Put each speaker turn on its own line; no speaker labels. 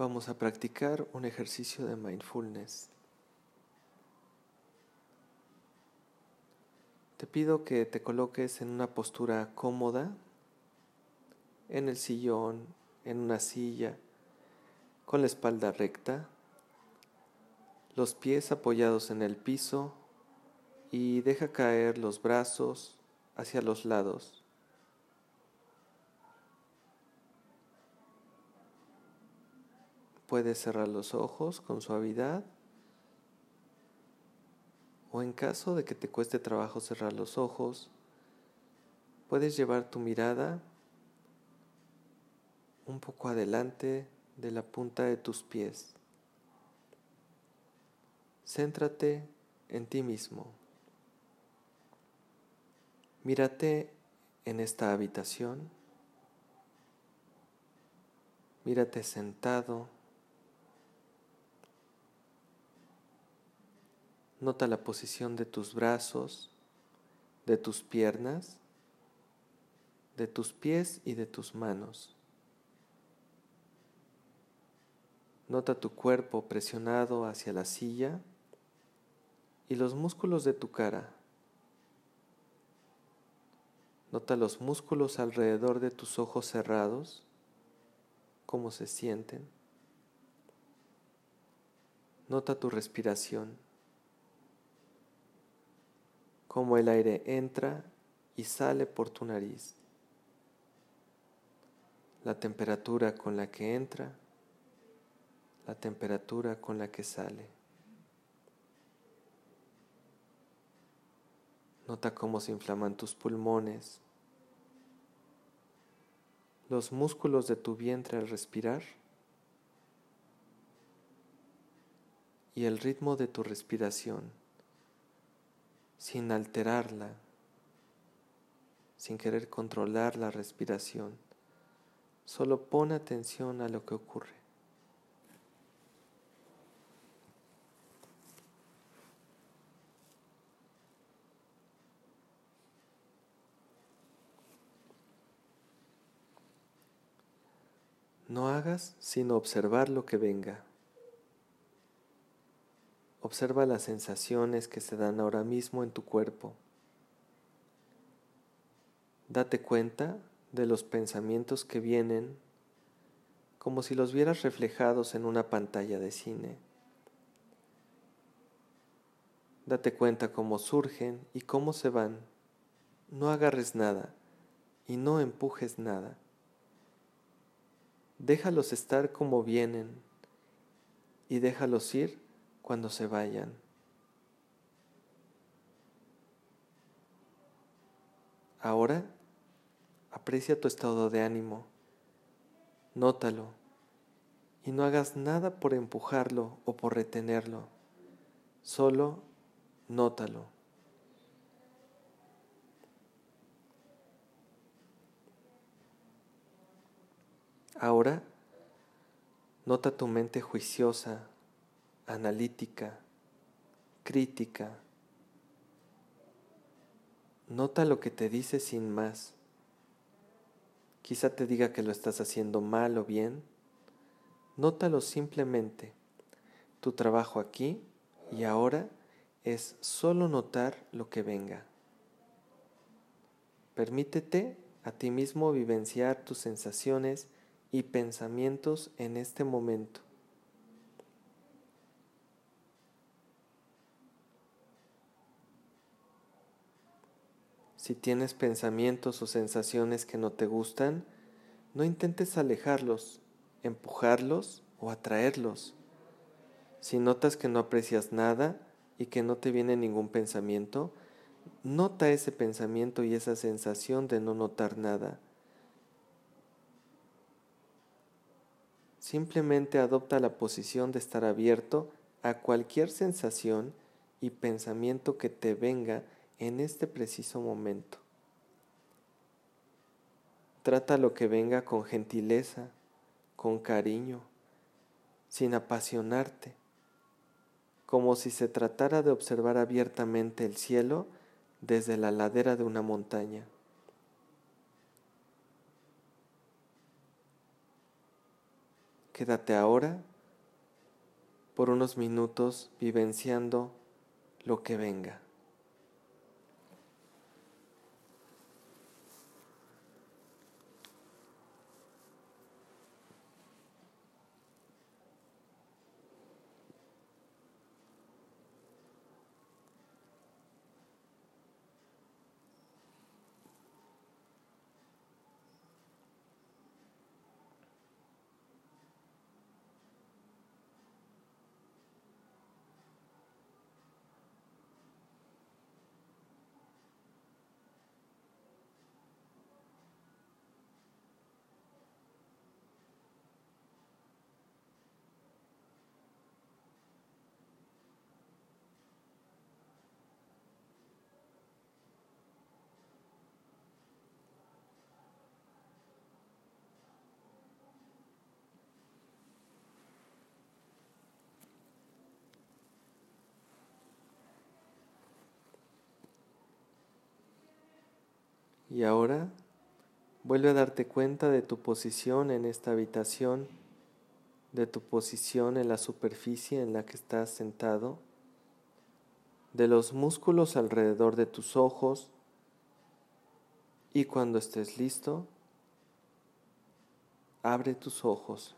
vamos a practicar un ejercicio de mindfulness. Te pido que te coloques en una postura cómoda, en el sillón, en una silla, con la espalda recta, los pies apoyados en el piso y deja caer los brazos hacia los lados. Puedes cerrar los ojos con suavidad o en caso de que te cueste trabajo cerrar los ojos, puedes llevar tu mirada un poco adelante de la punta de tus pies. Céntrate en ti mismo. Mírate en esta habitación. Mírate sentado. Nota la posición de tus brazos, de tus piernas, de tus pies y de tus manos. Nota tu cuerpo presionado hacia la silla y los músculos de tu cara. Nota los músculos alrededor de tus ojos cerrados, cómo se sienten. Nota tu respiración cómo el aire entra y sale por tu nariz, la temperatura con la que entra, la temperatura con la que sale. Nota cómo se inflaman tus pulmones, los músculos de tu vientre al respirar y el ritmo de tu respiración sin alterarla, sin querer controlar la respiración. Solo pon atención a lo que ocurre. No hagas sino observar lo que venga. Observa las sensaciones que se dan ahora mismo en tu cuerpo. Date cuenta de los pensamientos que vienen como si los vieras reflejados en una pantalla de cine. Date cuenta cómo surgen y cómo se van. No agarres nada y no empujes nada. Déjalos estar como vienen y déjalos ir cuando se vayan. Ahora aprecia tu estado de ánimo, nótalo y no hagas nada por empujarlo o por retenerlo, solo nótalo. Ahora nota tu mente juiciosa, analítica, crítica. Nota lo que te dice sin más. Quizá te diga que lo estás haciendo mal o bien. Nótalo simplemente. Tu trabajo aquí y ahora es solo notar lo que venga. Permítete a ti mismo vivenciar tus sensaciones y pensamientos en este momento. Si tienes pensamientos o sensaciones que no te gustan, no intentes alejarlos, empujarlos o atraerlos. Si notas que no aprecias nada y que no te viene ningún pensamiento, nota ese pensamiento y esa sensación de no notar nada. Simplemente adopta la posición de estar abierto a cualquier sensación y pensamiento que te venga en este preciso momento. Trata lo que venga con gentileza, con cariño, sin apasionarte, como si se tratara de observar abiertamente el cielo desde la ladera de una montaña. Quédate ahora por unos minutos vivenciando lo que venga. Y ahora vuelve a darte cuenta de tu posición en esta habitación, de tu posición en la superficie en la que estás sentado, de los músculos alrededor de tus ojos y cuando estés listo, abre tus ojos.